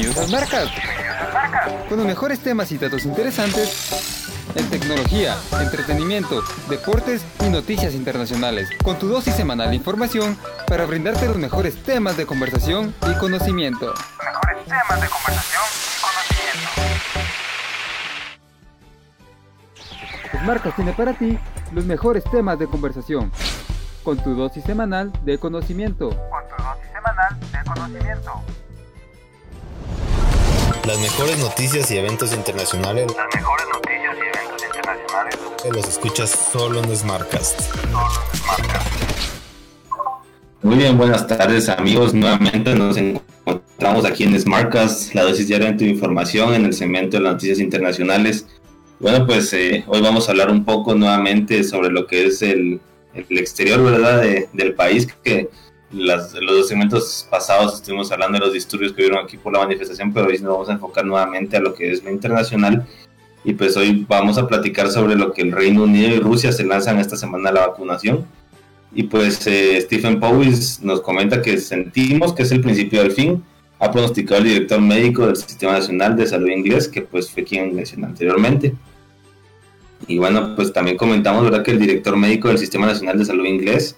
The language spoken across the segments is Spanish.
Bienvenidos a Marcas. Con los mejores temas y datos interesantes en tecnología, entretenimiento, deportes y noticias internacionales. Con tu dosis semanal de información para brindarte los mejores temas de conversación y conocimiento. Mejores temas de conversación y conocimiento. Marcas tiene para ti los mejores temas de conversación. Con tu dosis semanal de conocimiento. Con tu dosis semanal de conocimiento. Las mejores noticias y eventos internacionales. Las mejores noticias y eventos internacionales. Los escuchas solo en Smartcast. Solo en Smartcast. Muy bien, buenas tardes amigos. Nuevamente nos encontramos aquí en Smartcast, la dosis diaria de información en el segmento de las noticias internacionales. Bueno, pues eh, hoy vamos a hablar un poco nuevamente sobre lo que es el, el exterior, ¿verdad?, del país, que las, los segmentos pasados estuvimos hablando de los disturbios que hubieron aquí por la manifestación, pero hoy nos vamos a enfocar nuevamente a lo que es lo internacional. Y pues hoy vamos a platicar sobre lo que el Reino Unido y Rusia se lanzan esta semana a la vacunación. Y pues eh, Stephen Powis nos comenta que sentimos que es el principio del fin. Ha pronosticado el director médico del Sistema Nacional de Salud Inglés, que pues fue quien mencioné anteriormente. Y bueno, pues también comentamos ¿verdad? que el director médico del Sistema Nacional de Salud Inglés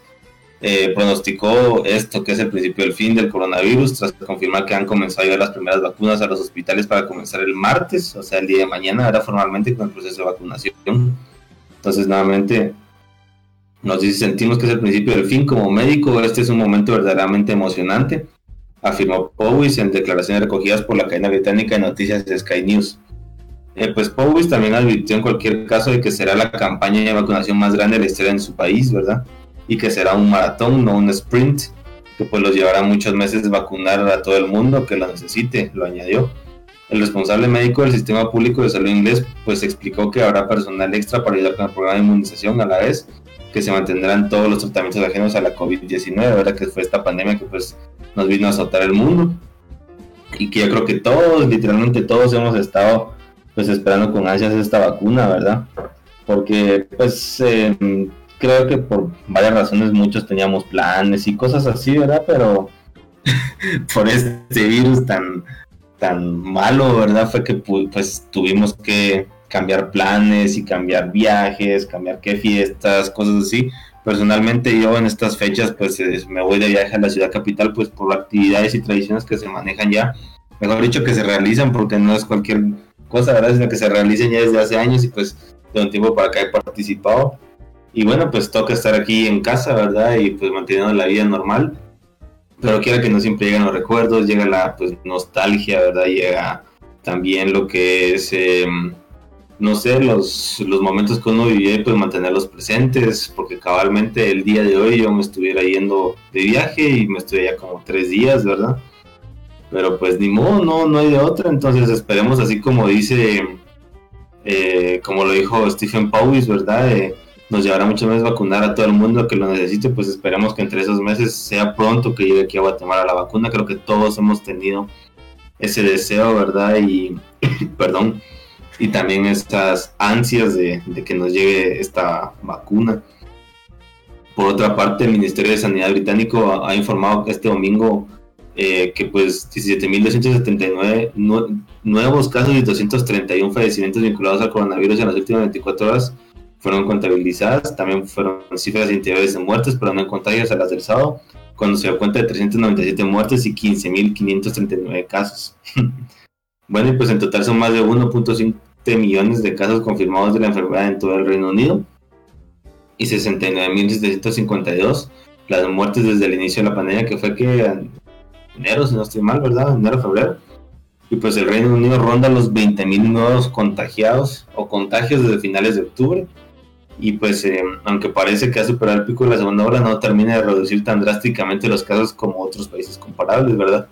eh, pronosticó esto que es el principio del fin del coronavirus tras confirmar que han comenzado a llegar las primeras vacunas a los hospitales para comenzar el martes, o sea, el día de mañana, ahora formalmente con el proceso de vacunación. Entonces, nuevamente, nos sentimos que es el principio del fin. Como médico, este es un momento verdaderamente emocionante, afirmó Powys en declaraciones recogidas por la cadena británica de noticias Sky News. Eh, pues Powys también advirtió en cualquier caso de que será la campaña de vacunación más grande de la historia en su país, ¿verdad? Y que será un maratón, no un sprint, que pues los llevará muchos meses vacunar a todo el mundo que lo necesite, lo añadió. El responsable médico del sistema público de salud inglés pues explicó que habrá personal extra para ayudar con el programa de inmunización a la vez que se mantendrán todos los tratamientos ajenos a la COVID-19, ¿verdad? Que fue esta pandemia que pues nos vino a azotar el mundo y que yo creo que todos, literalmente todos hemos estado pues esperando con ansias esta vacuna, ¿verdad? Porque pues eh, creo que por varias razones muchos teníamos planes y cosas así, ¿verdad? Pero por este virus tan, tan malo, ¿verdad? Fue que pues tuvimos que cambiar planes y cambiar viajes, cambiar qué fiestas, cosas así. Personalmente yo en estas fechas pues me voy de viaje a la ciudad capital pues por actividades y tradiciones que se manejan ya, mejor dicho que se realizan porque no es cualquier cosa, ¿verdad? Sino que se realicen ya desde hace años y pues de un tiempo para acá he participado y bueno, pues toca estar aquí en casa, ¿verdad? Y pues manteniendo la vida normal. Pero quiera que no siempre llegan los recuerdos, llega la pues nostalgia, ¿verdad? Llega también lo que es, em, no sé, los, los momentos que uno vive, pues mantenerlos presentes, porque cabalmente el día de hoy yo me estuviera yendo de viaje y me ya como tres días, ¿verdad? Pero pues ni modo, no, no hay de otra, entonces esperemos así como dice, eh, como lo dijo Stephen Powis, ¿verdad? Nos llevará muchas veces vacunar a todo el mundo que lo necesite, pues esperemos que entre esos meses sea pronto que llegue aquí a Guatemala la vacuna. Creo que todos hemos tenido ese deseo, ¿verdad? Y, perdón, y también estas ansias de, que nos llegue esta vacuna. Por otra parte, el Ministerio de Sanidad británico ha informado este domingo eh, que pues 17.279 nuevos casos y 231 fallecimientos vinculados al coronavirus en las últimas 24 horas fueron contabilizadas, también fueron cifras interiores de muertes, pero no en contagios a las del sábado, cuando se dio cuenta de 397 muertes y 15.539 casos. bueno, y pues en total son más de 1.5 millones de casos confirmados de la enfermedad en todo el Reino Unido y 69.752 las muertes desde el inicio de la pandemia, que fue que en enero, si no estoy mal, ¿verdad? Enero, febrero. Y pues el Reino Unido ronda los 20.000 nuevos contagiados o contagios desde finales de octubre y pues eh, aunque parece que ha superado el pico de la segunda ola, no termina de reducir tan drásticamente los casos como otros países comparables, ¿verdad?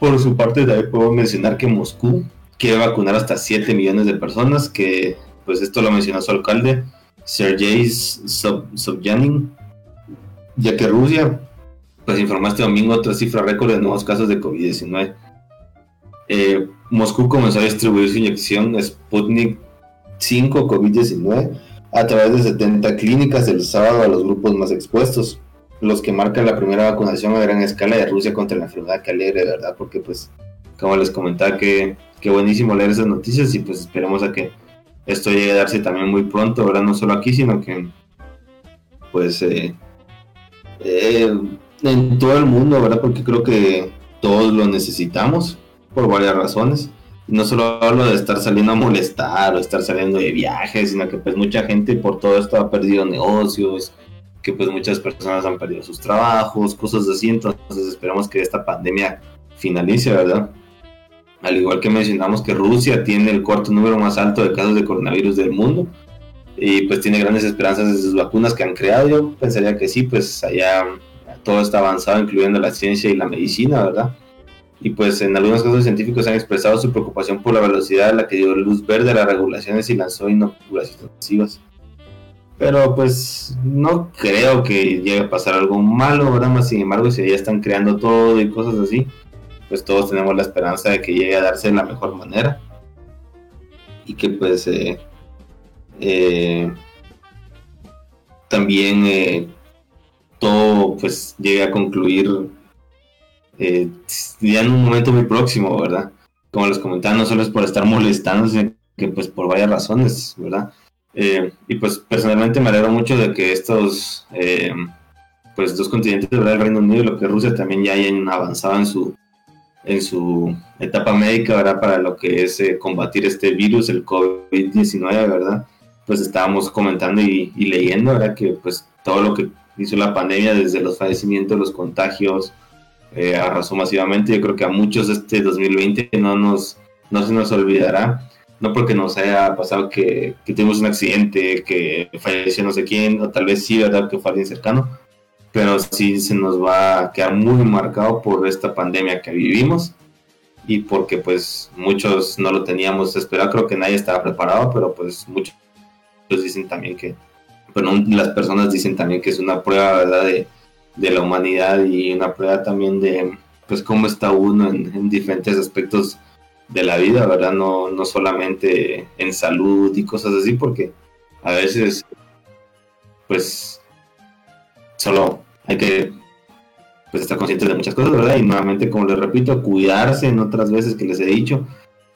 Por su parte, también puedo mencionar que Moscú quiere vacunar hasta 7 millones de personas, que pues esto lo mencionó su alcalde, Sergei Sobyanin, ya que Rusia pues informó este domingo otra cifra récord de nuevos casos de COVID-19. Eh, Moscú comenzó a distribuir su inyección Sputnik 5 COVID-19 a través de 70 clínicas el sábado a los grupos más expuestos, los que marcan la primera vacunación a gran escala de Rusia contra la enfermedad que alegre, ¿verdad? Porque pues como les comentaba, que, que buenísimo leer esas noticias y pues esperemos a que esto llegue a darse también muy pronto, ¿verdad? No solo aquí, sino que pues eh, eh, en todo el mundo, ¿verdad? Porque creo que todos lo necesitamos por varias razones. No solo hablo de estar saliendo a molestar o estar saliendo de viajes, sino que pues mucha gente por todo esto ha perdido negocios, que pues muchas personas han perdido sus trabajos, cosas así. Entonces esperamos que esta pandemia finalice, ¿verdad? Al igual que mencionamos que Rusia tiene el cuarto número más alto de casos de coronavirus del mundo y pues tiene grandes esperanzas de sus vacunas que han creado. Yo pensaría que sí, pues allá todo está avanzado, incluyendo la ciencia y la medicina, ¿verdad? Y pues en algunos casos científicos han expresado su preocupación por la velocidad a la que dio luz verde a las regulaciones y lanzó inoculaciones masivas. Pero pues no creo que llegue a pasar algo malo, ¿verdad? Más sin embargo, si ya están creando todo y cosas así, pues todos tenemos la esperanza de que llegue a darse de la mejor manera. Y que pues eh, eh, también eh, todo pues llegue a concluir eh, ya en un momento muy próximo, ¿verdad? Como les comentaba, no solo es por estar molestando, sino que pues por varias razones, ¿verdad? y pues personalmente me alegro mucho de que estos pues dos continentes, ¿verdad? El Reino Unido y lo que Rusia también ya hayan avanzado en su en su etapa médica, ¿verdad? Para lo que es combatir este virus, el COVID-19, ¿verdad? pues estábamos comentando y, leyendo, ¿verdad? Que pues todo lo que hizo la pandemia, desde los fallecimientos, los contagios, eh, arrasó masivamente. Yo creo que a muchos este 2020 no, nos, no se nos olvidará, no porque nos haya pasado que, que tuvimos un accidente, que falleció no sé quién, o tal vez sí, ¿verdad? Que fue alguien cercano, pero sí se nos va a quedar muy marcado por esta pandemia que vivimos y porque pues muchos no lo teníamos esperado, creo que nadie estaba preparado, pero pues muchos dicen también que, bueno, las personas dicen también que es una prueba, ¿verdad? De, de la humanidad y una prueba también de, pues, cómo está uno en, diferentes aspectos de la vida, ¿verdad? No, no solamente en salud y cosas así, porque a veces, pues, solo hay que pues, estar conscientes de muchas cosas, ¿verdad? Y nuevamente, como les repito, cuidarse en otras veces que les he dicho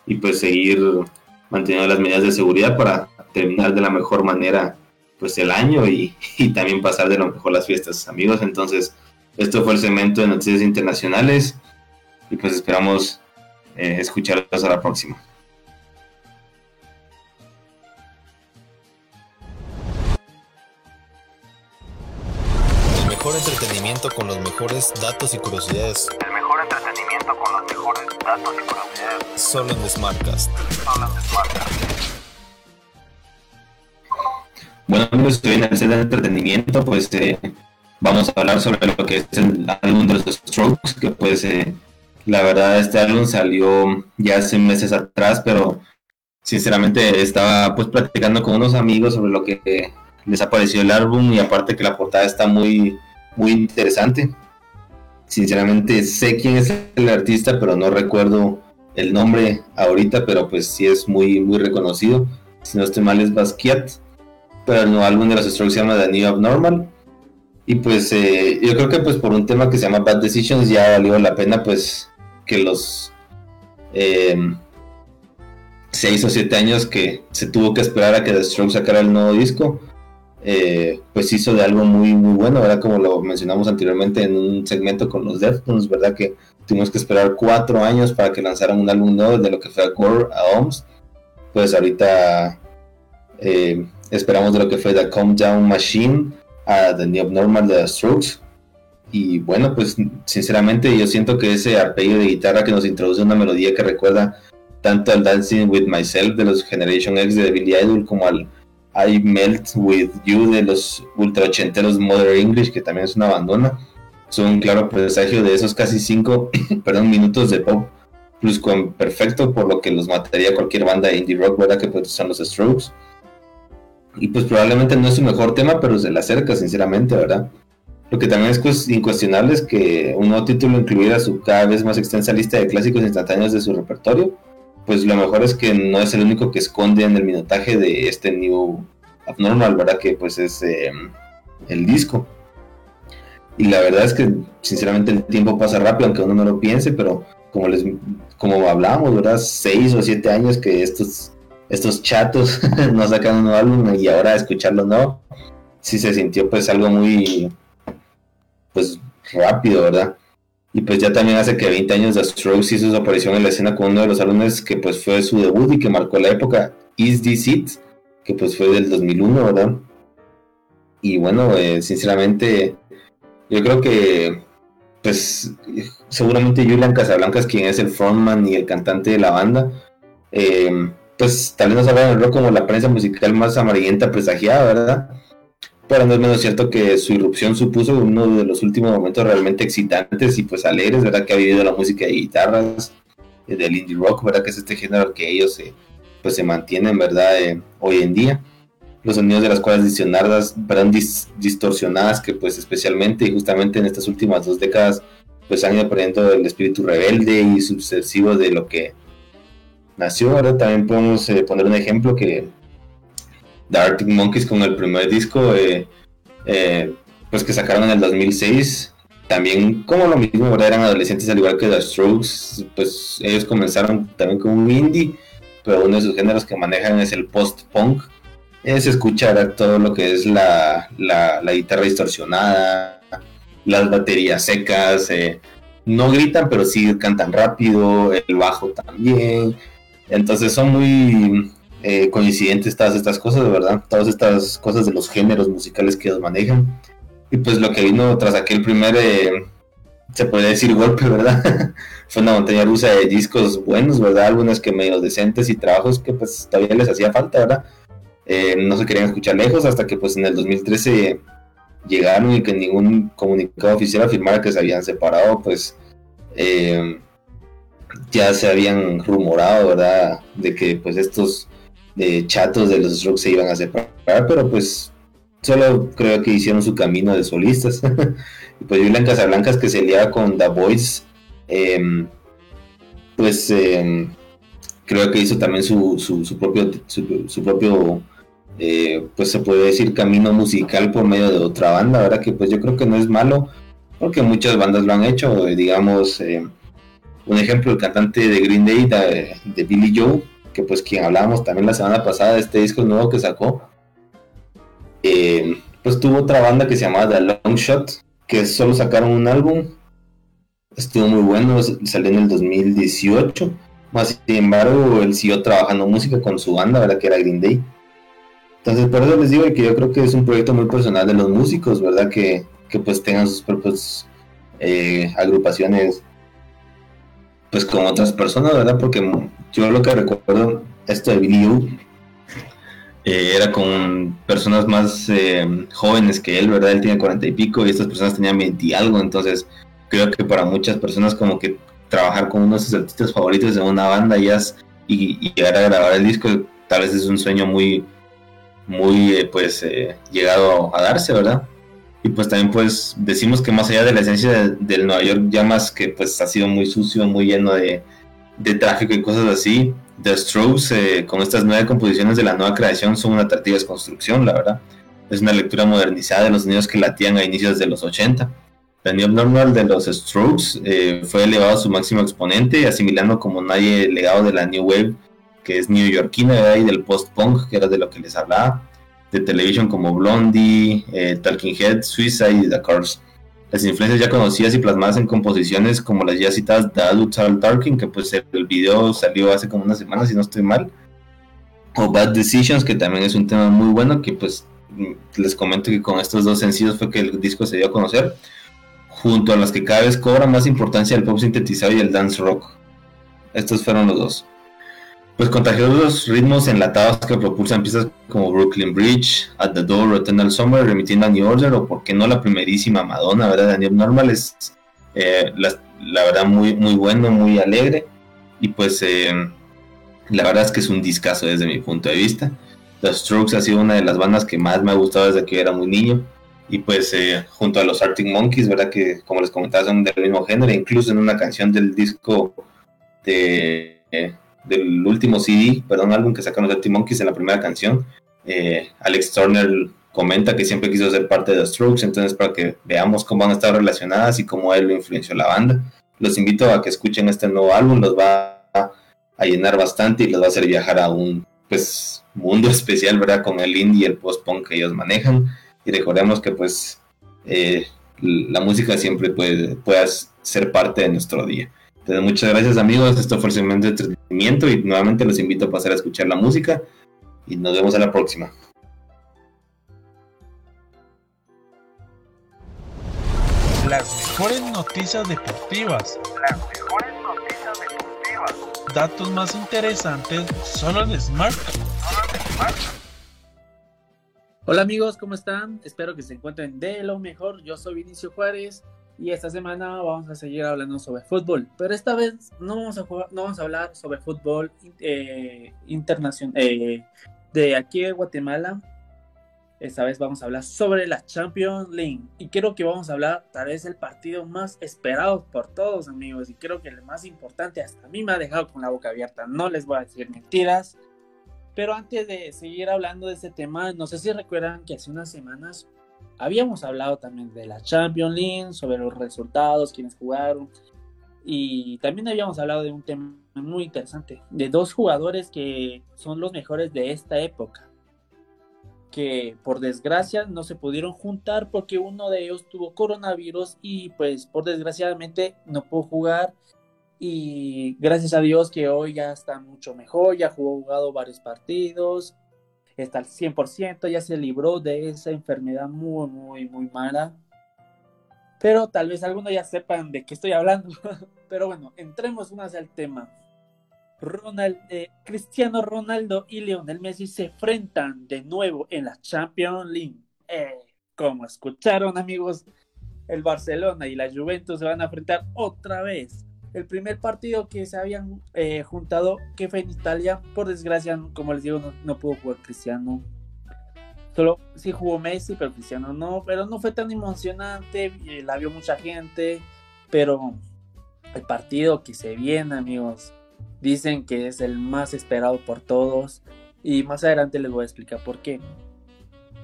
y pues seguir manteniendo las medidas de seguridad para terminar de la mejor manera pues el año y, también pasar de lo mejor las fiestas amigos. Entonces esto fue el segmento de noticias internacionales y pues esperamos eh, escucharlos a la próxima. El mejor entretenimiento con los mejores datos y curiosidades. El mejor entretenimiento con los mejores datos y curiosidades. Solo en Smartcast. Solo en Smartcast Bueno, amigos, estoy en el entretenimiento, pues eh, vamos a hablar sobre lo que es el álbum de los Strokes, que pues eh, la verdad este álbum salió ya hace meses atrás, pero sinceramente estaba pues platicando con unos amigos sobre lo que les ha parecido el álbum y aparte que la portada está muy, muy interesante. Sinceramente sé quién es el artista, pero no recuerdo el nombre ahorita, pero pues sí es muy, muy reconocido. Si no estoy mal es Basquiat pero el nuevo álbum de los Strokes se llama The New Abnormal. Y pues eh, yo creo que pues por un tema que se llama Bad Decisions ya valió la pena pues que los eh, seis o siete años que se tuvo que esperar a que The Strokes sacara el nuevo disco, eh, pues hizo de algo muy muy bueno, ¿verdad? Como lo mencionamos anteriormente en un segmento con los Deftones, ¿verdad? Que tuvimos que esperar cuatro años para que lanzaran un álbum nuevo de lo que fue a Core a OMS. Pues ahorita eh, esperamos de lo que fue The Calm Down Machine a The New Abnormal de The Strokes. Y bueno, pues sinceramente yo siento que ese arpegio de guitarra que nos introduce una melodía que recuerda tanto al Dancing With Myself de los Generation X de Billy Idol como al I Melt With You de los ultra ochenteros Mother English, que también es una bandona. Son un claro presagio de esos casi cinco perdón, minutos de pop plus con perfecto, por lo que los mataría cualquier banda de indie rock, ¿verdad? Que pues son los Strokes. Y pues probablemente no es su mejor tema, pero se le acerca, sinceramente, ¿verdad? Lo que también es incuestionable es que un nuevo título incluyera su cada vez más extensa lista de clásicos instantáneos de su repertorio. Pues lo mejor es que no es el único que esconde en el minutaje de este New Abnormal, ¿verdad? Que pues es em, el disco. Y la verdad es que sinceramente el tiempo pasa rápido, aunque uno no lo piense, pero como les como hablábamos, ¿verdad? Seis o siete años que estos, estos chatos no sacan un nuevo álbum y ahora escucharlo no, sí se sintió pues algo muy pues rápido, ¿verdad? Y pues ya también hace que 20 años The Strokes hizo su aparición en la escena con uno de los álbumes que pues fue su debut y que marcó la época, Is This It, que pues fue del 2001, ¿verdad? Y bueno, eh, sinceramente, yo creo que pues seguramente Julian Casablancas, quien es el frontman y el cantante de la banda, eh, pues tal vez no saben el rock como la prensa musical más amarillenta presagiada, ¿verdad? Pero no es menos cierto que su irrupción supuso uno de los últimos momentos realmente excitantes y pues alegres, ¿verdad? Que ha vivido la música de guitarras, eh, del indie rock, ¿verdad? Que es este género que ellos se, pues se mantienen, ¿verdad? Eh, hoy en día. Los sonidos de las cuales distorsionadas, ¿verdad? distorsionadas que pues especialmente y justamente en estas últimas dos décadas pues han ido perdiendo el espíritu rebelde y subversivo de lo que nació. Ahora también podemos eh, poner un ejemplo que The Arctic Monkeys con el primer disco, eh, eh, pues que sacaron en el 2006. También como lo mismo, eran adolescentes al igual que The Strokes, pues ellos comenzaron también con un indie, pero uno de sus géneros que manejan es el post-punk. Es escuchar todo lo que es la, la, guitarra distorsionada, las baterías secas, no gritan, pero sí cantan rápido, el bajo también. Entonces son muy eh, coincidentes todas estas cosas, verdad, todas estas cosas de los géneros musicales que ellos manejan. Y pues lo que vino tras aquel primer, eh, se podría decir golpe, ¿verdad? Fue una montaña rusa de discos buenos, ¿verdad? Algunos que medio decentes y trabajos que pues todavía les hacía falta, ¿verdad? Eh, no se querían escuchar lejos hasta que pues en el 2013 llegaron y que ningún comunicado oficial afirmara que se habían separado, pues ya se habían rumorado, ¿verdad? De que pues estos de chatos de los Strokes se iban a separar, pero pues solo creo que hicieron su camino de solistas. y pues Julian Casablancas que se liaba con The Voice, em, pues em, creo que hizo también su, su, propio, su, propio eh, pues se puede decir camino musical por medio de otra banda, ¿verdad? Que pues yo creo que no es malo, porque muchas bandas lo han hecho, digamos, em, un ejemplo, el cantante de Green Day, de, Billy Joe, que pues quien hablábamos también la semana pasada de este disco nuevo que sacó, eh, pues tuvo otra banda que se llamaba The Long Shot, que solo sacaron un álbum, estuvo muy bueno, salió en el 2018, más sin embargo él siguió trabajando música con su banda, ¿verdad? Que era Green Day. Entonces por eso les digo que yo creo que es un proyecto muy personal de los músicos, ¿verdad? Que, que pues tengan sus propias eh, agrupaciones pues con otras personas, ¿verdad? Porque yo lo que recuerdo, de Billy eh, era con personas más eh, jóvenes que él, ¿verdad? Él tiene cuarenta y pico y estas personas tenían 20 y algo, entonces creo que para muchas personas como que trabajar con uno de sus artistas favoritos de una banda y, y, llegar a grabar el disco tal vez es un sueño muy, muy eh, pues llegado a darse, ¿verdad? Y pues también pues decimos que más allá de la esencia del Nueva York ya más que pues ha sido muy sucio, muy lleno de, de tráfico y cosas así, The Strokes eh, con estas nueve composiciones de la nueva creación son una atractiva construcción, la verdad. Es una lectura modernizada de los sonidos que latían a inicios de los 80. La New Normal de los Strokes eh, fue elevado a su máximo exponente, asimilando como nadie el legado de la New Wave, que es neoyorquina, y del post-punk, que era de lo que les hablaba de televisión como Blondie, eh, Talking Head, Suicide y The Cars. Las influencias ya conocidas y plasmadas en composiciones como las ya citadas The Adult Talking, que pues el video salió hace como una semana si no estoy mal, o Bad Decisions, que también es un tema muy bueno, que pues mm, les comento que con estos dos sencillos fue que el disco se dio a conocer, junto a las que cada vez cobra más importancia el pop sintetizado y el dance rock. Estos fueron los dos pues contagiosos ritmos enlatados que propulsan piezas como Brooklyn Bridge, At the Door Eternal Summer, remitiendo a New Order, o por qué no la primerísima Madonna, ¿verdad? Daniel Normal es, eh, la, verdad, muy, muy bueno, muy alegre, y pues eh, la verdad es que es un discazo desde mi punto de vista. The Strokes ha sido una de las bandas que más me ha gustado desde que era muy niño, y pues eh, junto a los Arctic Monkeys, ¿verdad? Que como les comentaba son del mismo género, incluso en una canción del disco de del último CD, perdón, álbum que sacaron los Arctic Monkeys en la primera canción, eh, Alex Turner comenta que siempre quiso ser parte de The Strokes, entonces para que veamos cómo van a estar relacionadas y cómo él lo influenció la banda. los invito a que escuchen este nuevo álbum, los va a llenar bastante y los va a hacer viajar a un pues mundo especial, ¿verdad? Con el indie y el post-punk que ellos manejan. Y recordemos que pues eh, la música siempre puede, puede ser parte de nuestro día. Entonces, muchas gracias amigos, esto fue el segmento de entretenimiento y nuevamente los invito a pasar a escuchar la música y nos vemos a la próxima. Las mejores noticias deportivas. Las mejores noticias deportivas. Datos más interesantes solo en Smart. Solo en Smart. Hola amigos, ¿cómo están? Espero que se encuentren de lo mejor. Yo soy Vinicio Juárez y esta semana vamos a seguir hablando sobre fútbol. Pero esta vez no vamos a, jugar, no vamos a hablar sobre fútbol eh, internacional eh, de aquí de Guatemala. Esta vez vamos a hablar sobre la Champions League. Y creo que vamos a hablar tal vez el partido más esperado por todos amigos. Y creo que el más importante hasta a mí me ha dejado con la boca abierta. No les voy a decir mentiras. Pero antes de seguir hablando de este tema, no sé si recuerdan que hace unas semanas habíamos hablado también de la Champions League, sobre los resultados, quienes jugaron. Y también habíamos hablado de un tema muy interesante, de dos jugadores que son los mejores de esta época, que por desgracia no se pudieron juntar porque uno de ellos tuvo coronavirus y pues por desgraciadamente no pudo jugar y gracias a Dios que hoy ya está mucho mejor, ya jugó jugado varios partidos, está al 100%, ya se libró de esa enfermedad muy, muy, muy mala. Pero tal vez algunos ya sepan de qué estoy hablando. Pero bueno, entremos más al tema. Ronald, eh, Cristiano Ronaldo y Lionel Messi se enfrentan de nuevo en la Champions League. Eh, como escucharon amigos, el Barcelona y la Juventus se van a enfrentar otra vez el primer partido que se habían eh, juntado, que fue en Italia, por desgracia, como les digo, no, pudo jugar Cristiano. Solo sí jugó Messi, pero Cristiano no. Pero no fue tan emocionante, eh, la vio mucha gente. Pero el partido que se viene, amigos, dicen que es el más esperado por todos. Y más adelante les voy a explicar por qué.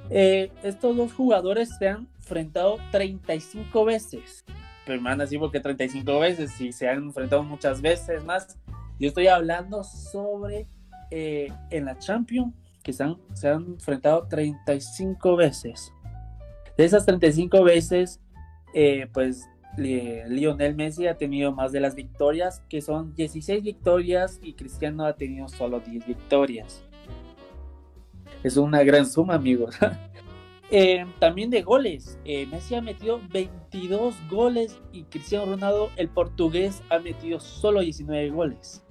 Eh, estos dos jugadores se han enfrentado 35 veces pero me porque 35 veces y se han enfrentado muchas veces más. Yo estoy hablando sobre eh, en la Champions que se han, se han enfrentado 35 veces. De esas 35 veces, eh, pues Lionel Messi ha tenido más de las victorias, que son 16 victorias, y Cristiano ha tenido solo 10 victorias. Es una gran suma, amigos. Eh, también de goles. Eh, Messi ha metido 22 goles y Cristiano Ronaldo, el portugués, ha metido solo 19 goles.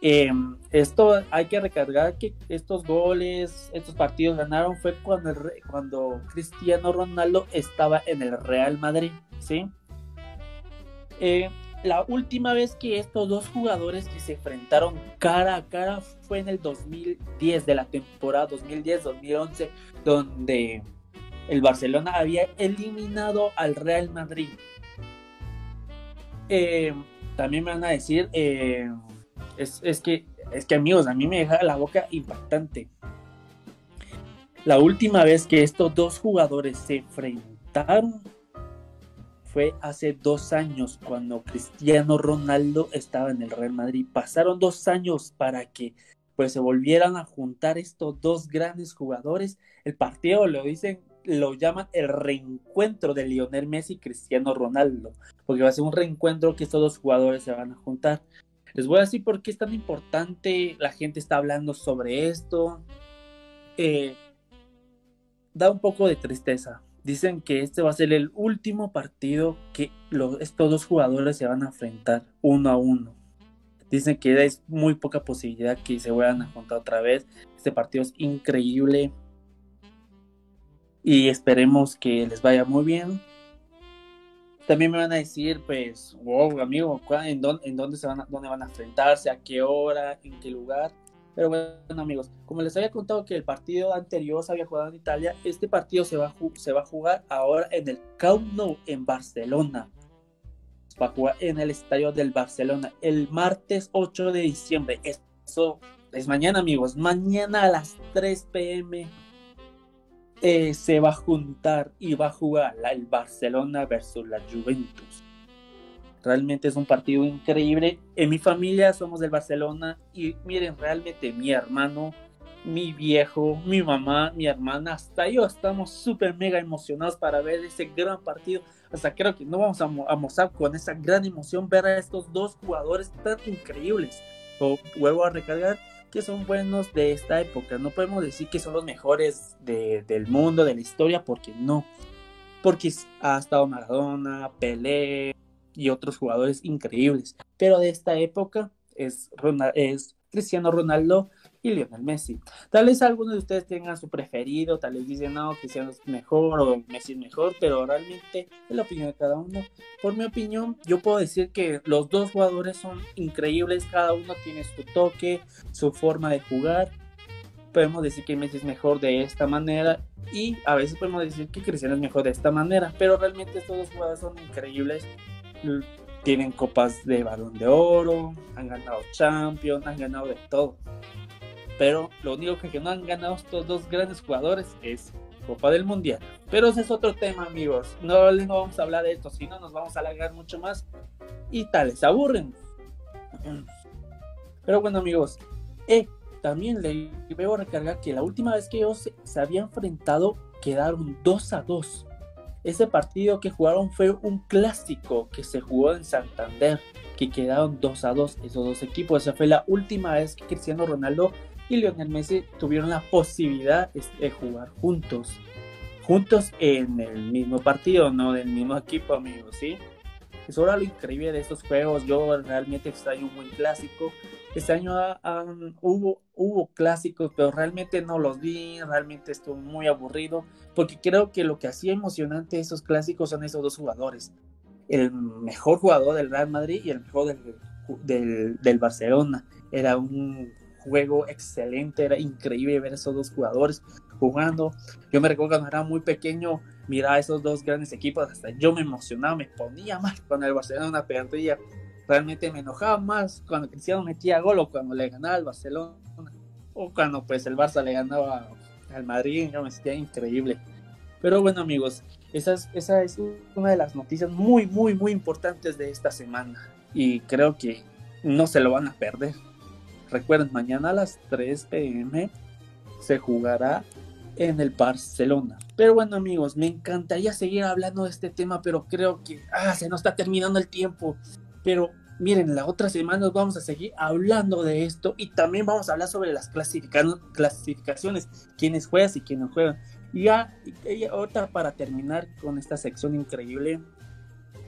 Eh, esto hay que recargar que estos goles, estos partidos ganaron fue cuando, cuando Cristiano Ronaldo estaba en el Real Madrid, ¿sí? La última vez que estos dos jugadores que se enfrentaron cara a cara fue en el 2010 de la temporada 2010-2011 donde el Barcelona había eliminado al Real Madrid. Eh, también me van a decir, eh, es, que, es que amigos, a mí me deja la boca impactante. La última vez que estos dos jugadores se enfrentaron fue hace dos años cuando Cristiano Ronaldo estaba en el Real Madrid. Pasaron dos años para que pues se volvieran a juntar estos dos grandes jugadores. El partido lo dicen, lo llaman el reencuentro de Lionel Messi y Cristiano Ronaldo, porque va a ser un reencuentro que estos dos jugadores se van a juntar. Les voy a decir por qué es tan importante, la gente está hablando sobre esto. Eh, da un poco de tristeza, Dicen que este va a ser el último partido que estos dos jugadores se van a enfrentar uno a uno. Dicen que es muy poca posibilidad que se vuelvan a juntar otra vez. Este partido es increíble. Y esperemos que les vaya muy bien. También me van a decir, pues, wow, amigo, ¿en dónde, se van dónde van a enfrentarse? ¿A qué hora? ¿En qué lugar? Pero bueno, amigos, como les había contado que el partido anterior se había jugado en Italia, este partido se va a, se va a jugar ahora en el Camp Nou en Barcelona. Va a jugar en el estadio del Barcelona el martes 8 de diciembre. Eso es mañana, amigos. Mañana a las 3 pm eh, se va a juntar y va a jugar el Barcelona versus la Juventus. Realmente es un partido increíble. En mi familia somos del Barcelona y miren, realmente mi hermano, mi viejo, mi mamá, mi hermana, hasta yo estamos súper mega emocionados para ver ese gran partido. Hasta creo que no vamos a, a mostrar con esa gran emoción ver a estos dos jugadores tan increíbles. O, vuelvo a recargar que son buenos de esta época. No podemos decir que son los mejores de, del mundo, de la historia, porque no. Porque ha estado Maradona, Pelé, y otros jugadores increíbles. Pero de esta época es, es Cristiano Ronaldo y Lionel Messi. Tal vez algunos de ustedes tengan su preferido, tal vez dicen, no, Cristiano es mejor o Messi es mejor, pero realmente es la opinión de cada uno. Por mi opinión, yo puedo decir que los dos jugadores son increíbles, cada uno tiene su toque, su forma de jugar. Podemos decir que Messi es mejor de esta manera y a veces podemos decir que Cristiano es mejor de esta manera, pero realmente estos dos jugadores son increíbles tienen copas de balón de oro, han ganado Champions, han ganado de todo. Pero lo único que no han ganado estos dos grandes jugadores es Copa del Mundial. Pero ese es otro tema, amigos. No, vamos a hablar de esto, si no nos vamos a alargar mucho más. Y tal, se aburren. Pero bueno, amigos, eh, también le veo recargar que la última vez que ellos se habían enfrentado quedaron 2 a 2. Ese partido que jugaron fue un clásico que se jugó en Santander, que quedaron 2 a 2 esos dos equipos. Esa fue la última vez que Cristiano Ronaldo y Lionel Messi tuvieron la posibilidad de jugar juntos. Juntos en el mismo partido, no del mismo equipo, amigos, ¿sí? Eso era lo increíble de estos juegos. Yo realmente extraño un buen clásico. Este año hubo, hubo clásicos, pero realmente no los vi, realmente estuvo muy aburrido, porque creo que lo que hacía emocionante esos clásicos son esos dos jugadores. El mejor jugador del Real Madrid y el mejor del, del, del Barcelona. Era un juego excelente, era increíble ver esos dos jugadores jugando. Yo me recuerdo cuando era muy pequeño, mirar a esos dos grandes equipos, hasta yo me emocionaba, me ponía mal cuando el Barcelona perdía realmente me enojaba más cuando Cristiano metía gol o cuando le ganaba al Barcelona o cuando pues el Barça le ganaba al Madrid, yo me sentía increíble. Pero bueno amigos, esa es, esa es una de las noticias muy, muy, muy importantes de esta semana y creo que no se lo van a perder. Recuerden, mañana a las 3 pm se jugará en el Barcelona. Pero bueno amigos, me encantaría seguir hablando de este tema, pero creo que ah, se nos está terminando el tiempo. Pero miren, la otra semana vamos a seguir hablando de esto y también vamos a hablar sobre las clasificaciones, quiénes juegan y quiénes no juegan. Ya, y ahorita para terminar con esta sección increíble,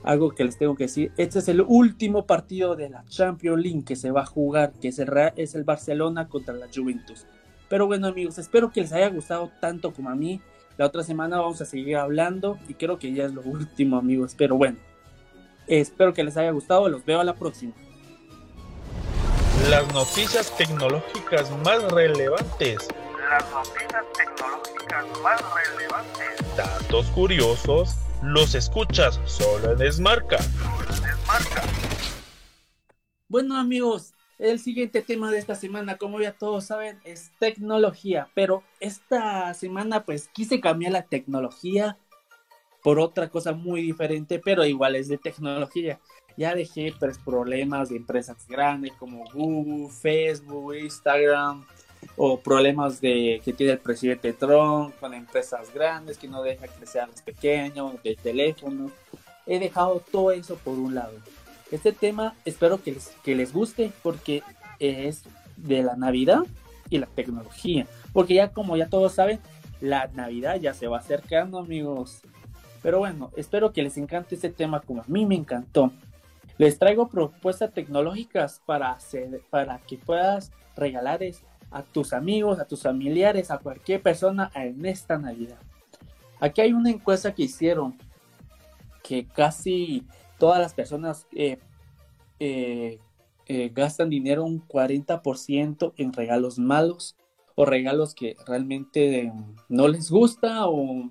algo que les tengo que decir, este es el último partido de la Champions League que se va a jugar, que es el, es el Barcelona contra la Juventus. Pero bueno amigos, espero que les haya gustado tanto como a mí. La otra semana vamos a seguir hablando y creo que ya es lo último amigos, pero bueno. Espero que les haya gustado, los veo a la próxima. Las noticias tecnológicas más relevantes. Las noticias tecnológicas más relevantes. Datos curiosos. Los escuchas solo en Smarca. Smarca. Bueno amigos, el siguiente tema de esta semana, como ya todos saben, es tecnología. Pero esta semana pues quise cambiar la tecnología por otra cosa muy diferente, pero igual es de tecnología. Ya dejé pues, problemas de empresas grandes como Google, Facebook, Instagram, o problemas de que tiene el presidente Trump con empresas grandes que no deja que sean los pequeños, de teléfono. He dejado todo eso por un lado. Este tema espero que les, que les guste porque es de la Navidad y la tecnología. Porque ya como ya todos saben, la Navidad ya se va acercando amigos. Pero bueno, espero que les encante este tema como a mí me encantó. Les traigo propuestas tecnológicas para, hacer, para que puedas regalarles a tus amigos, a tus familiares, a cualquier persona en esta Navidad. Aquí hay una encuesta que hicieron que casi todas las personas eh, eh, eh, gastan dinero un 40% en regalos malos o regalos que realmente no les gusta o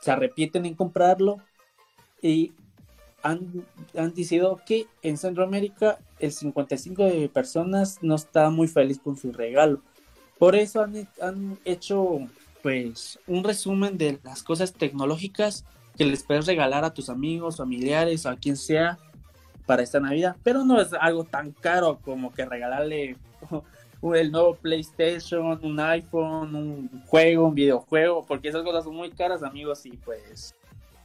se arrepienten en comprarlo y han, han decidido que en Centroamérica el 55 de personas no está muy feliz con su regalo. Por eso han, han hecho pues un resumen de las cosas tecnológicas que les puedes regalar a tus amigos, familiares, a quien sea para esta Navidad, pero no es algo tan caro como que regalarle el nuevo PlayStation, un iPhone, un juego, un videojuego, porque esas cosas son muy caras, amigos, y pues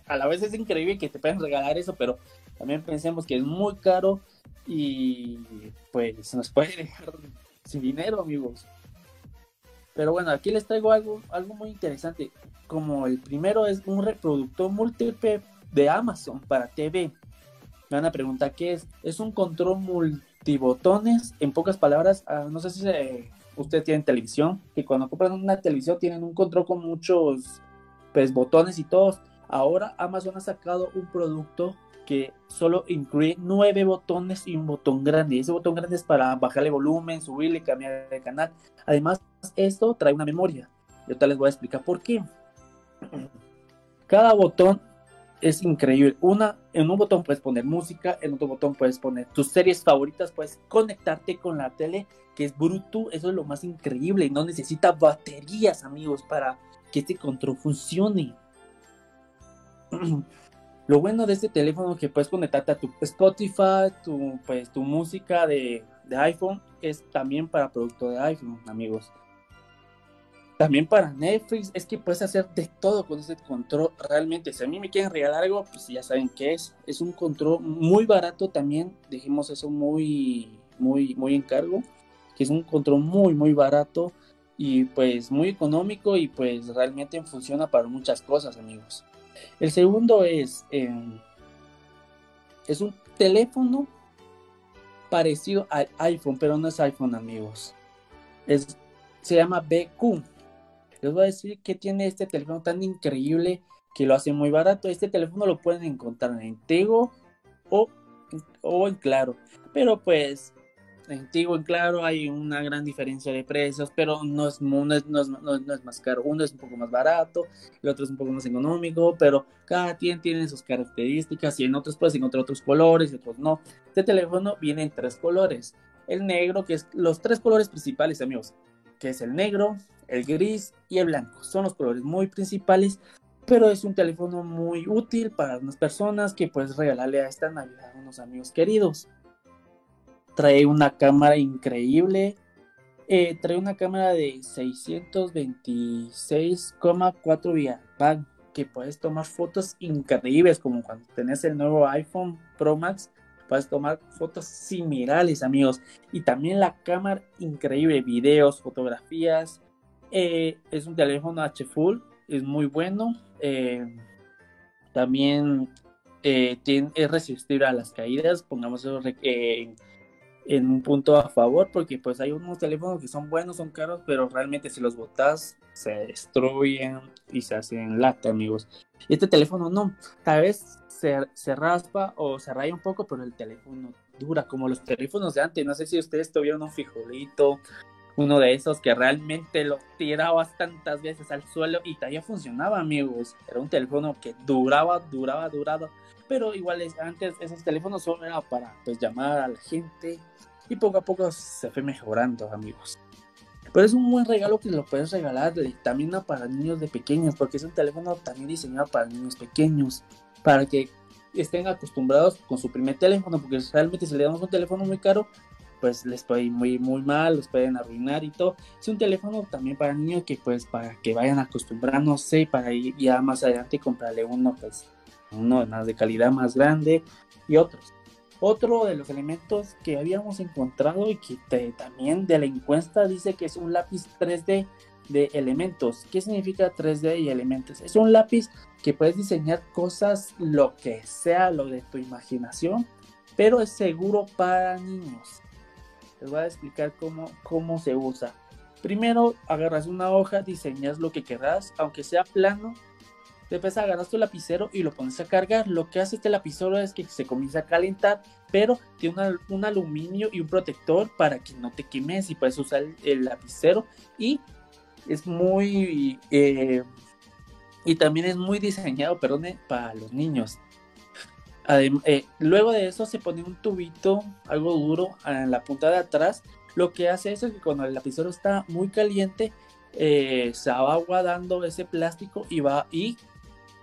a la vez es increíble que te puedan regalar eso, pero también pensemos que es muy caro y pues nos puede dejar sin dinero, amigos. Pero bueno, aquí les traigo algo, algo muy interesante. Como el primero es un reproductor múltiple de Amazon para TV. Me van a preguntar qué es. Es un control multibotones. En pocas palabras, ah, no sé si ustedes tienen televisión, que cuando compran una televisión tienen un control con muchos pues, botones y todos. Ahora Amazon ha sacado un producto que solo incluye nueve botones y un botón grande. Ese botón grande es para bajarle volumen, subirle, cambiar de canal. Además, esto trae una memoria. Yo te les voy a explicar por qué. Cada botón es increíble. Una, en un botón puedes poner música, en otro botón puedes poner tus series favoritas, puedes conectarte con la tele, que es Bluetooth. Eso es lo más increíble. Y no necesita baterías, amigos, para que este control funcione. Lo bueno de este teléfono es que puedes conectarte a tu Spotify, tu, pues, tu música de, iPhone, es también para producto de iPhone, amigos. También para Netflix, es que puedes hacer de todo con este control. Realmente, si a mí me quieren regalar algo, pues ya saben qué es. Es un control muy barato también. Dejemos eso muy, muy, muy en cargo. Que es un control muy, muy barato y pues muy económico y pues realmente funciona para muchas cosas, amigos. El segundo es, em, es un teléfono parecido al iPhone, pero no es iPhone, amigos. Es, se llama BQ. Les voy a decir que tiene este teléfono tan increíble que lo hace muy barato. Este teléfono lo pueden encontrar en Tego o, o en Claro. Pero pues en claro hay una gran diferencia de precios, pero no es, no es, no es, más caro. Uno es un poco más barato, el otro es un poco más económico, pero cada quien tiene sus características y en otros puedes encontrar otros colores y otros no. Este teléfono viene en tres colores. El negro, que es los tres colores principales, amigos, que es el negro, el gris y el blanco. Son los colores muy principales, pero es un teléfono muy útil para unas personas que puedes regalarle a esta Navidad a unos amigos queridos trae una cámara increíble. Eh, trae una cámara de 626,4 vía que puedes tomar fotos increíbles como cuando tenés el nuevo iPhone Pro Max puedes tomar fotos similares amigos. Y también la cámara increíble videos fotografías. Eh, es un teléfono H full es muy bueno. Eh, también es resistible a las caídas pongamos eso en en un punto a favor porque pues hay unos teléfonos que son buenos, son caros, pero realmente si los botas se destruyen y se hacen lata, amigos. Y este teléfono no, tal vez se, se raspa o se raya un poco, pero el teléfono dura como los teléfonos de antes. No sé si ustedes tuvieron un frijolito, uno de esos que realmente lo tirabas tantas veces al suelo y todavía funcionaba, amigos. Era un teléfono que duraba, duraba, duraba. Pero igual antes esos teléfonos solo eran para pues llamar a la gente y poco a poco se fue mejorando, amigos. Pero es un buen regalo que lo puedes regalar también para niños de pequeños, porque es un teléfono también diseñado para niños pequeños, para que estén acostumbrados con su primer teléfono, porque realmente si le damos un teléfono muy caro, pues les puede ir muy, muy mal, los pueden arruinar y todo. Es un teléfono también para niños que pues para que vayan acostumbrándose, para ir ya más adelante comprarle uno, pues uno más de calidad más grande y otros. Otro de los elementos que habíamos encontrado y que también de la encuesta dice que es un lápiz 3D de elementos. ¿Qué significa 3D y elementos? Es un lápiz que puedes diseñar cosas, lo que sea, lo de tu imaginación, pero es seguro para niños. Les voy a explicar cómo, cómo se usa. Primero agarras una hoja, diseñas lo que querrás, aunque sea plano, Después agarras tu lapicero y lo pones a cargar. Lo que hace este lapicero es que se comienza a calentar, pero tiene un aluminio y un protector para que no te quemes y puedes usar el, lapicero. Y es muy... Eh, y también es muy diseñado, perdón, para los niños. Eh, luego de eso se pone un tubito, algo duro, en la punta de atrás. Lo que hace eso es que cuando el lapicero está muy caliente, eh, se va aguadando ese plástico y va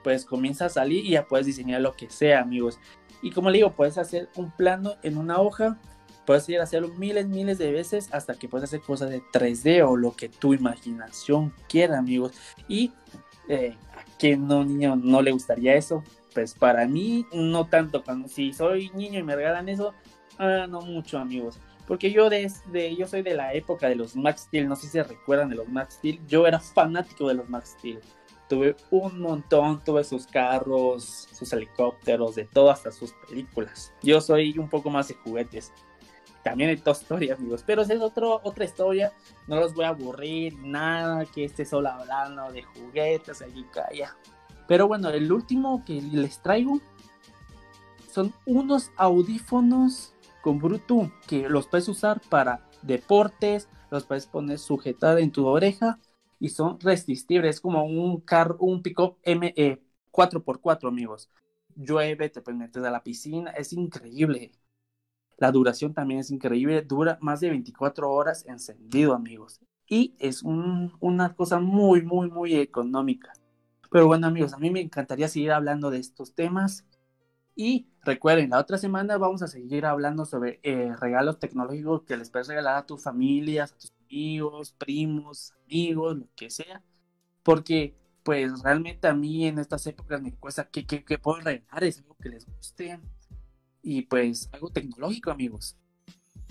pues comienza a salir y ya puedes diseñar lo que sea, amigos. Y como le digo, puedes hacer un plano en una hoja, puedes ir a hacerlo miles, miles de veces hasta que puedes hacer cosas de 3D o lo que tu imaginación quiera, amigos. Y eh, a quien no niño no le gustaría eso, pues para mí no tanto. Cuando si soy niño y me regalan eso, ah, no mucho, amigos. Porque yo desde, yo soy de la época de los Max Steel, no sé si se recuerdan de los Max Steel, yo era fanático de los Max Steel. Tuve un montón, tuve sus carros, sus helicópteros, de todo, hasta sus películas. Yo soy un poco más de juguetes. También hay toda historia, amigos. Pero esa es otro, otra historia. No los voy a aburrir, nada, que esté solo hablando de juguetes, allí calla. Pero bueno, el último que les traigo son unos audífonos con Bluetooth que los puedes usar para deportes, los puedes poner sujetar en tu oreja y son resistibles. Es como un carro, un pickup ME 4x4, amigos. Llueve, te meter a la piscina, es increíble. La duración también es increíble, dura más de 24 horas encendido, amigos. Y es una cosa muy, muy, muy económica. Pero bueno, amigos, a mí me encantaría seguir hablando de estos temas. Y recuerden, la otra semana vamos a seguir hablando sobre eh, regalos tecnológicos que les puedes regalar a tus familias, a tus amigos, primos, amigos, lo que sea. Porque, pues, realmente a mí en estas épocas me cuesta que, que, puedo regalar, es algo que les guste. Y pues, algo tecnológico, amigos.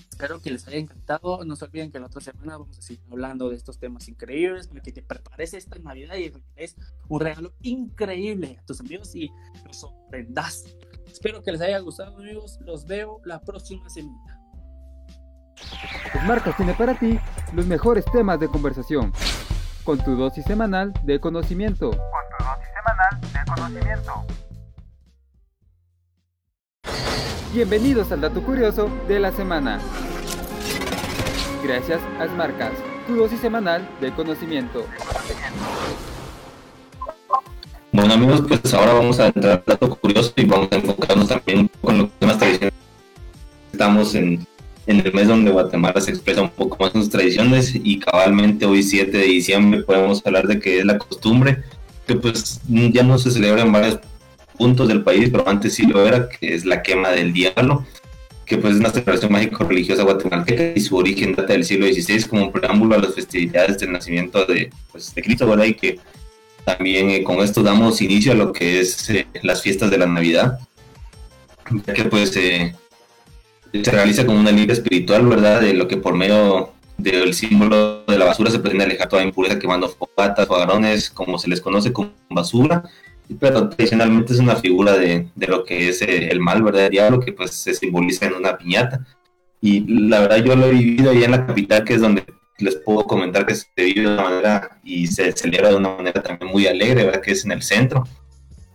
Espero que les haya encantado. No se olviden que la otra semana vamos a seguir hablando de estos temas increíbles para que te prepares esta Navidad y es un regalo increíble a tus amigos y los sorprendas. Espero que les haya gustado, amigos. Los veo la próxima semana. Marcas tiene para ti los mejores temas de conversación. Con tu dosis semanal de conocimiento. Con tu dosis semanal de conocimiento. Bienvenidos al dato curioso de la semana. Gracias a Smartcast, tu dosis semanal de conocimiento. Bueno amigos, pues ahora vamos a entrar al dato curioso y vamos a enfocarnos también con lo que más tradiciones. Estamos en, en, el mes donde Guatemala se expresa un poco más sus tradiciones y cabalmente hoy 7 de diciembre podemos hablar de que es la costumbre que pues ya no se celebra en varios puntos del país, pero antes sí lo era, que es la quema del diablo, que pues es una celebración mágico-religiosa guatemalteca y su origen data del siglo XVI como un preámbulo a las festividades del nacimiento de, pues, de Cristo, ¿verdad? Y que también eh, con esto damos inicio a lo que es eh, las fiestas de la Navidad, ya que pues eh, se realiza como una línea espiritual, ¿verdad? De lo que por medio del símbolo de la basura se pretende alejar toda impureza quemando fogatas o agarrones, como se les conoce como basura, pero tradicionalmente es una figura de, de lo que es el mal, ¿verdad? El diablo, que pues se simboliza en una piñata. Y la verdad yo lo he vivido ahí en la capital, que es donde les puedo comentar que se vive de una manera y se celebra de una manera también muy alegre, ¿verdad? Que es en el centro.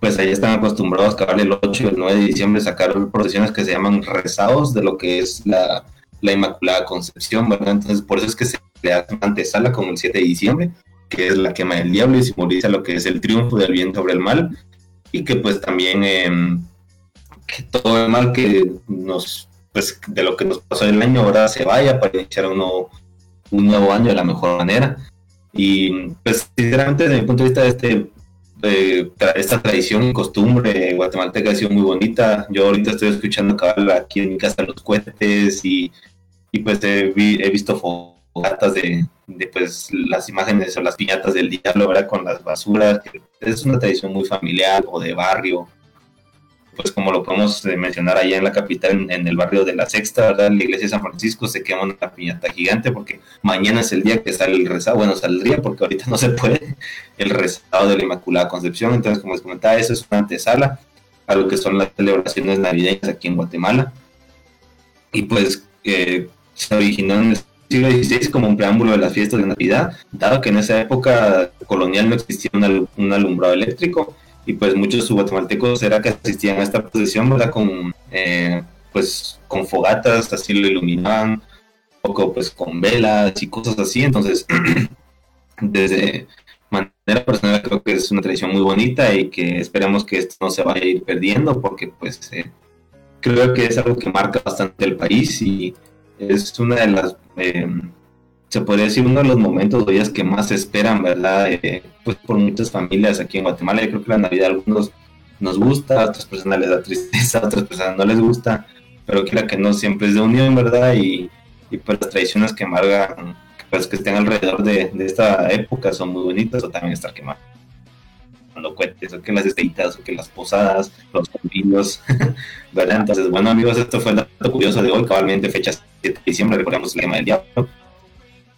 Pues ahí están acostumbrados acabar el 8 y el 9 de diciembre sacar procesiones que se llaman rezados de lo que es la, la Inmaculada Concepción, ¿verdad? Entonces por eso es que se le hace antesala con el 7 de diciembre, que es la quema del diablo y simboliza lo que es el triunfo del bien sobre el mal y que pues también em, que todo el mal que nos pues de lo que nos pasó el año ahora se vaya para iniciar uno un nuevo año de la mejor manera. Y pues sinceramente desde mi punto de vista este, eh, esta tradición y costumbre guatemalteca ha sido muy bonita. Yo ahorita estoy escuchando aquí en mi casa los cohetes y, y pues he, visto fogatas de, de, pues las imágenes o las piñatas del diablo, ¿verdad? Con las basuras. Es una tradición muy familiar o de barrio pues como lo podemos eh, mencionar allá en la capital, en, el barrio de la Sexta, ¿verdad? La iglesia de San Francisco se quema una piñata gigante porque mañana es el día que sale el rezado, bueno, saldría porque ahorita no se puede, el rezado de la Inmaculada Concepción, entonces como les comentaba, eso es una antesala a lo que son las celebraciones navideñas aquí en Guatemala. Y pues eh, se originó en el siglo XVI como un preámbulo de las fiestas de Navidad, dado que en esa época colonial no existía un alumbrado eléctrico, y pues muchos guatemaltecos era que asistían a esta procesión, ¿verdad? Con, eh, pues, con fogatas, así lo iluminaban, poco pues con velas y cosas así, entonces desde manera personal creo que es una tradición muy bonita y que esperamos que esto no se vaya a ir perdiendo porque pues eh, creo que es algo que marca bastante el país y es una de las eh, se podría decir uno de los momentos o días que más se esperan, ¿verdad? Eh, pues por muchas familias aquí en Guatemala. Yo creo que la Navidad algunos nos gusta, a otras personas les da tristeza, a otras personas no les gusta, pero quiera que no, siempre es de unión, ¿verdad? Y, y pues las tradiciones que marcan, pues que estén alrededor de, de esta época son muy bonitas, o también estar quemando cohetes, o que las estrellitas, o que las posadas, los convivios, ¿verdad? Entonces, bueno amigos, esto fue el dato curioso de hoy, cabalmente fecha 7 de diciembre, recordamos el lema del diablo,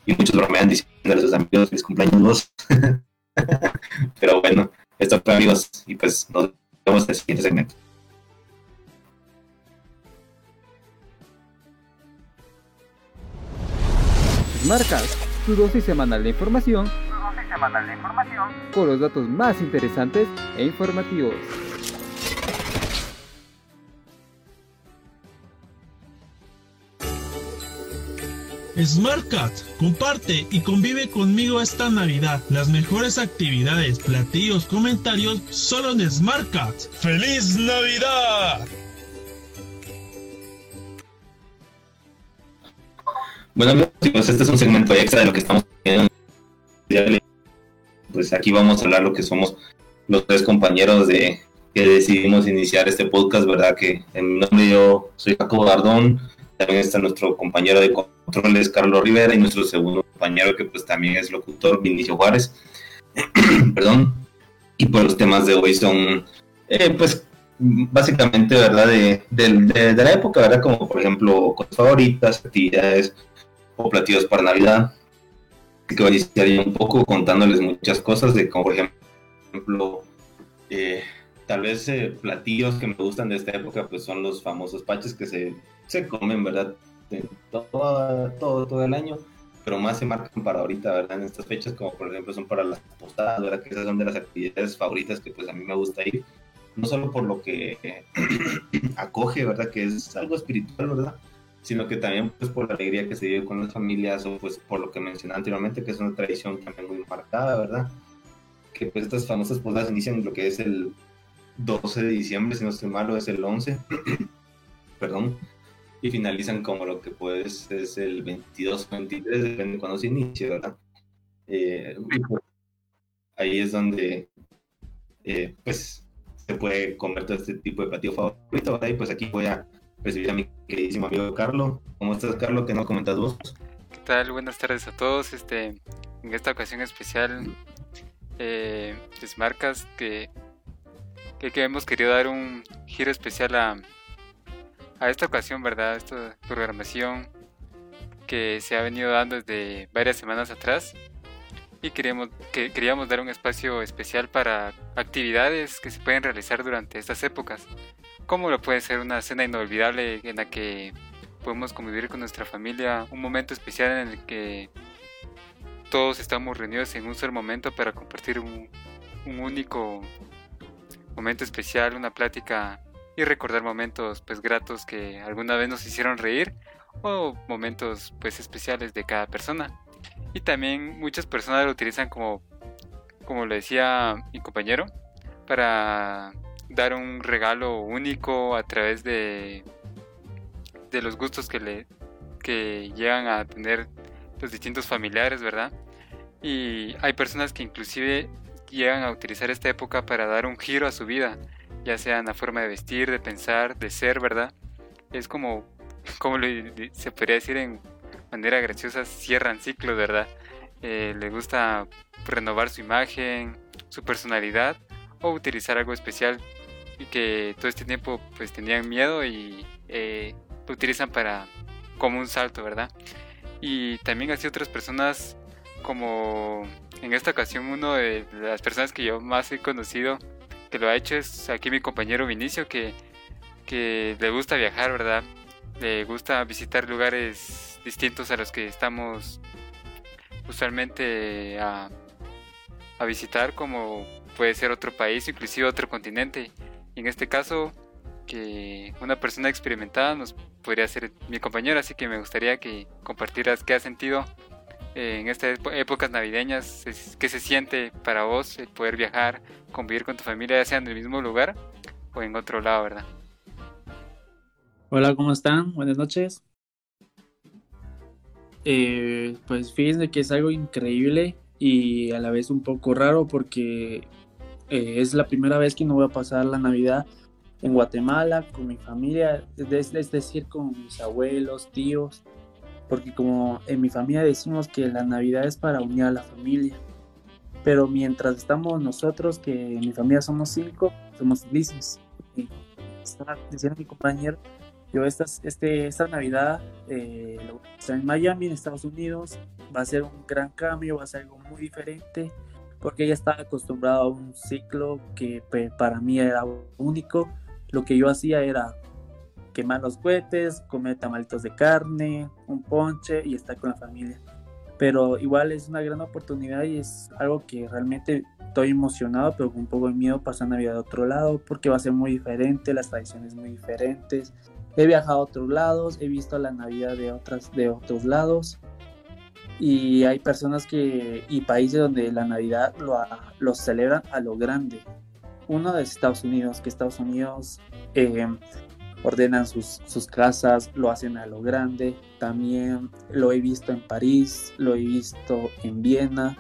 y muchos bromean diciendo a sus amigos feliz cumpleaños, pero bueno, esto fue amigos, y pues nos vemos en el siguiente segmento. Marcas, tu dosis semanal de información Tu dosis semanal de información. con los datos más interesantes e informativos. SmartCat, comparte y convive conmigo esta Navidad. Las mejores actividades, platillos, comentarios solo en SmartCat. ¡Feliz Navidad! Bueno amigos, este es un segmento extra de lo que estamos haciendo. Pues aquí vamos a hablar lo que somos los tres compañeros de que decidimos iniciar este podcast, ¿verdad? Que en mi nombre yo soy Jacobo Dardón, también está nuestro compañero de controles Carlos Rivera y nuestro segundo compañero que pues también es locutor Vinicio Juárez. Perdón. Y pues los temas de hoy son eh, pues básicamente, ¿verdad? De, de, de, de la época, ¿verdad? Como por ejemplo cosas favoritas, actividades o platillos para Navidad. Así que voy a iniciar un poco contándoles muchas cosas de como por ejemplo eh, tal vez eh, platillos que me gustan de esta época pues son los famosos paches que se, se comen, ¿verdad? Todo, todo, todo el año, pero más se marcan para ahorita, ¿verdad? En estas fechas como por ejemplo son para las postadas, ¿verdad? Que esas son de las actividades favoritas que pues a mí me gusta ir, no solo por lo que eh, acoge, ¿verdad? Que es algo espiritual, ¿verdad? sino que también pues por la alegría que se vive con las familias o pues por lo que mencioné anteriormente que es una tradición también muy marcada, ¿verdad? Que pues estas famosas posadas inician lo que es el 12 de diciembre, si no estoy malo, es el 11, perdón, y finalizan como lo que pues es el 22 o 23, depende de cuando se inicie, ¿verdad? Eh, ahí es donde eh, pues se puede comer todo este tipo de platillo favorito, ¿verdad? Y pues aquí voy a recibir a mi queridísimo amigo Carlos. ¿Cómo estás, Carlos? ¿Qué nos comentas vos? ¿Qué tal? Buenas tardes a todos. Este, en esta ocasión especial, eh, les marcas que, que, que hemos querido dar un giro especial a, a esta ocasión, ¿verdad? Esta programación que se ha venido dando desde varias semanas atrás y queríamos, que, queríamos dar un espacio especial para actividades que se pueden realizar durante estas épocas como lo puede ser una cena inolvidable en la que podemos convivir con nuestra familia, un momento especial en el que todos estamos reunidos en un solo momento para compartir un, un único momento especial, una plática y recordar momentos pues gratos que alguna vez nos hicieron reír o momentos pues especiales de cada persona. Y también muchas personas lo utilizan como como lo decía mi compañero para dar un regalo único a través de, de los gustos que le que llegan a tener los distintos familiares, ¿verdad? Y hay personas que inclusive llegan a utilizar esta época para dar un giro a su vida, ya sea en la forma de vestir, de pensar, de ser, ¿verdad? Es como, como se podría decir en manera graciosa, cierran ciclos, ¿verdad? Eh, le gusta renovar su imagen, su personalidad o utilizar algo especial y que todo este tiempo pues tenían miedo y eh, lo utilizan para como un salto, ¿verdad? Y también así otras personas como en esta ocasión uno de las personas que yo más he conocido que lo ha hecho es aquí mi compañero Vinicio que, que le gusta viajar, ¿verdad? Le gusta visitar lugares distintos a los que estamos usualmente a, a visitar como puede ser otro país, inclusive otro continente. Y en este caso, que una persona experimentada nos podría ser mi compañero, así que me gustaría que compartieras qué has sentido eh, en estas épocas navideñas, qué se siente para vos el poder viajar, convivir con tu familia, ya sea en el mismo lugar o en otro lado, ¿verdad? Hola, ¿cómo están? Buenas noches. Eh, pues fíjense que es algo increíble y a la vez un poco raro porque eh, es la primera vez que no voy a pasar la Navidad en Guatemala con mi familia, es, decir, con mis abuelos, tíos, porque como en mi familia decimos que la Navidad es para unir a la familia. Pero mientras estamos nosotros, que en mi familia somos cinco, somos felices. Y estaba diciendo mi compañero, yo esta, este, esta Navidad eh, en Miami, en Estados Unidos, va a ser un gran cambio, va a ser algo muy diferente, porque ella estaba acostumbrada a un ciclo que para mí era único lo que yo hacía era quemar los cohetes, comer tamalitos de carne, un ponche y estar con la familia. Pero igual es una gran oportunidad y es algo que realmente estoy emocionado, pero con un poco de miedo pasar Navidad a otro lado porque va a ser muy diferente, las tradiciones muy diferentes. He viajado a otros lados, he visto la Navidad de, otras, de otros lados y hay personas que y países donde la Navidad lo, lo celebran a lo grande uno de Estados Unidos, que Estados Unidos eh, ordenan sus, sus, casas, lo hacen a lo grande. También lo he visto en París, lo he visto en Viena,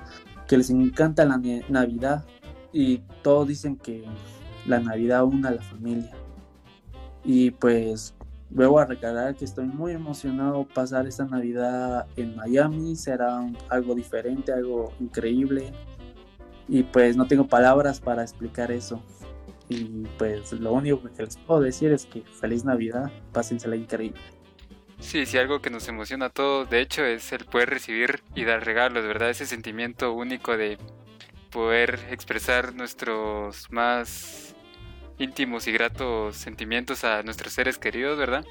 que les encanta la Navidad y todos dicen que la Navidad une a la familia. Y pues luego a recordar que estoy muy emocionado pasar esta Navidad en Miami, será algo diferente, algo increíble y pues no tengo palabras para explicar eso. Y pues lo único que les puedo decir es que feliz Navidad, pásensela increíble. Sí, sí, algo que nos emociona a todos, de hecho, es el poder recibir y dar regalos, ¿verdad? Ese sentimiento único de poder expresar nuestros más íntimos y gratos sentimientos a nuestros seres queridos, ¿verdad?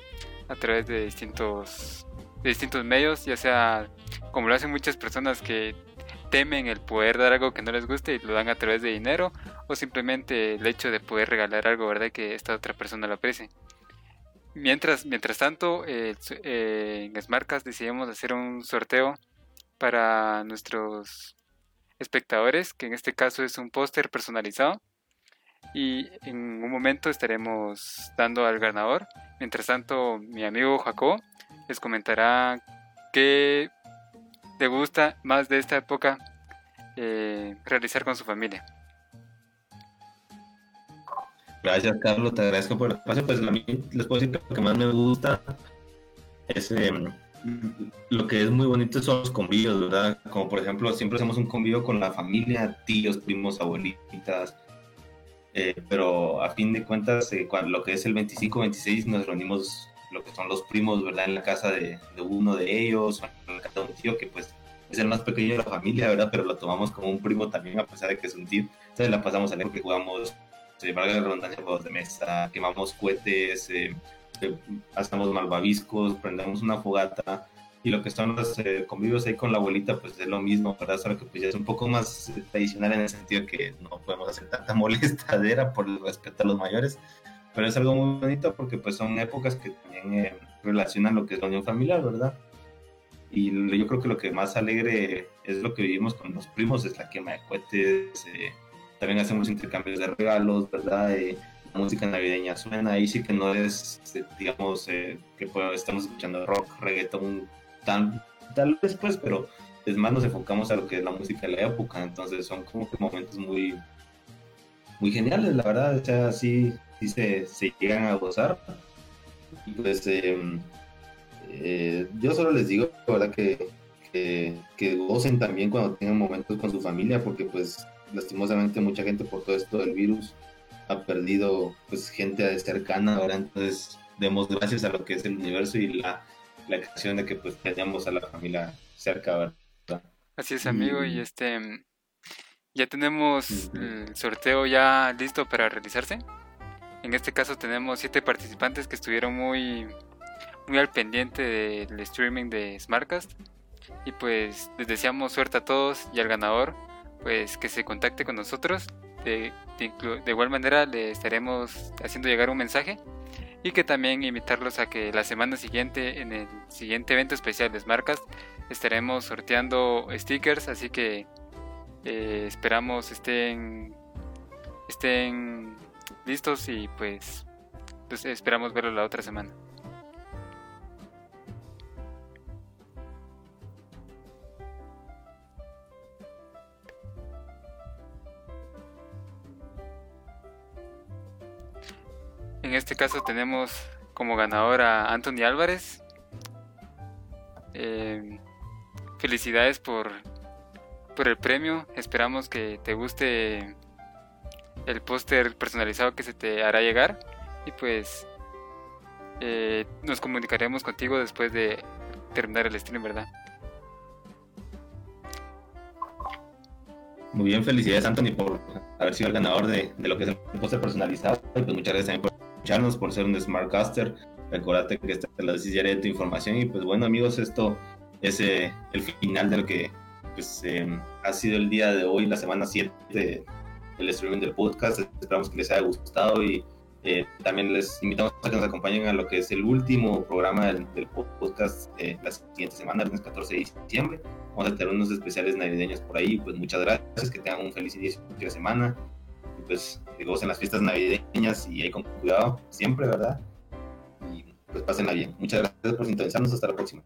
A través de distintos, de distintos medios, ya sea como lo hacen muchas personas que temen el poder dar algo que no les guste y lo dan a través de dinero o simplemente el hecho de poder regalar algo, ¿verdad? Que esta otra persona lo aprecie. Mientras, mientras tanto, eh, en Smartcast decidimos hacer un sorteo para nuestros espectadores, que en este caso es un póster personalizado. Y en un momento estaremos dando al ganador. Mientras tanto, mi amigo Jacob les comentará qué te gusta más de esta época eh, realizar con su familia? Gracias, Carlos, te agradezco por el espacio. Pues a mí les puedo decir que lo que más me gusta es em, lo que es muy bonito son los convivios, ¿verdad? Como por ejemplo, siempre hacemos un convivio con la familia, tíos, primos, abuelitas. Eh, pero a fin de cuentas, eh, cuando, lo que es el 25-26 nos reunimos lo que son los primos, ¿verdad? En la casa de, uno de ellos, en la casa de un tío que pues es el más pequeño de la familia, ¿verdad? Pero lo tomamos como un primo también, a pesar de que es un tío. Entonces la pasamos a leer porque jugamos, se valga la redundancia, juegos de mesa, quemamos cohetes, eh, eh, hacemos malvaviscos, prendemos una fogata. Y lo que son los eh, convivios ahí con la abuelita, pues es lo mismo, ¿verdad? Solo que pues ya es un poco más tradicional en el sentido que no podemos hacer tanta molestadera por el respeto a los mayores pero es algo muy bonito porque pues son épocas que también eh, relacionan lo que es la unión familiar, ¿verdad? Y yo creo que lo que más alegre es lo que vivimos con los primos, es la quema de cohetes, eh, también hacemos intercambios de regalos, ¿verdad? Eh, música navideña suena, ahí sí que no es, digamos, que pues, estamos escuchando rock, reggaeton, tan, tal vez pues, pero es más nos enfocamos a lo que es la música de la época, entonces son como que momentos muy, muy geniales, la verdad, o sea, sí, sí se, se llegan a gozar. Y pues em, eh, yo solo les digo, verdad, que, que, gocen también cuando tengan momentos con su familia, porque pues lastimosamente mucha gente por todo esto del virus ha perdido pues gente cercana ahora, entonces demos gracias a lo que es el universo y la, la creación de que pues tengamos a la familia cerca, ¿verdad? Así es, amigo, y este ya tenemos el sorteo ya listo para realizarse. En este caso tenemos siete participantes que estuvieron muy, muy al pendiente del streaming de Smartcast. Y pues les deseamos suerte a todos y al ganador, pues que se contacte con nosotros. De, igual manera le estaremos haciendo llegar un mensaje y que también invitarlos a que la semana siguiente, en el siguiente evento especial de Smartcast, estaremos sorteando stickers, así que eh, esperamos estén, estén listos y pues, pues, esperamos verlo la otra semana. En este caso tenemos como ganador a Anthony Álvarez. Em, felicidades por, por el premio. Esperamos que te guste el póster personalizado que se te hará llegar. Y pues eh, nos comunicaremos contigo después de terminar el stream, ¿verdad? Muy bien, felicidades Anthony por haber sido el ganador de, de lo que es el póster personalizado. Y pues muchas gracias también por escucharnos, por ser un Smartcaster. Recordate que esta es la de tu información. Y pues bueno, amigos, esto es eh, el final de lo que pues, eh, ha sido el día de hoy, la semana 7 del streaming del podcast. Esperamos que les haya gustado y eh, también les invitamos a que nos acompañen a lo que es el último programa del, del podcast eh, la siguiente semana, el 14 de diciembre. Vamos a tener unos especiales navideños por ahí. Pues muchas gracias, que tengan un feliz inicio de semana. Y pues que gocen las fiestas navideñas y ahí con cuidado siempre, ¿verdad? Y pues pásenla bien. Muchas gracias por sintonizarnos. Hasta la próxima.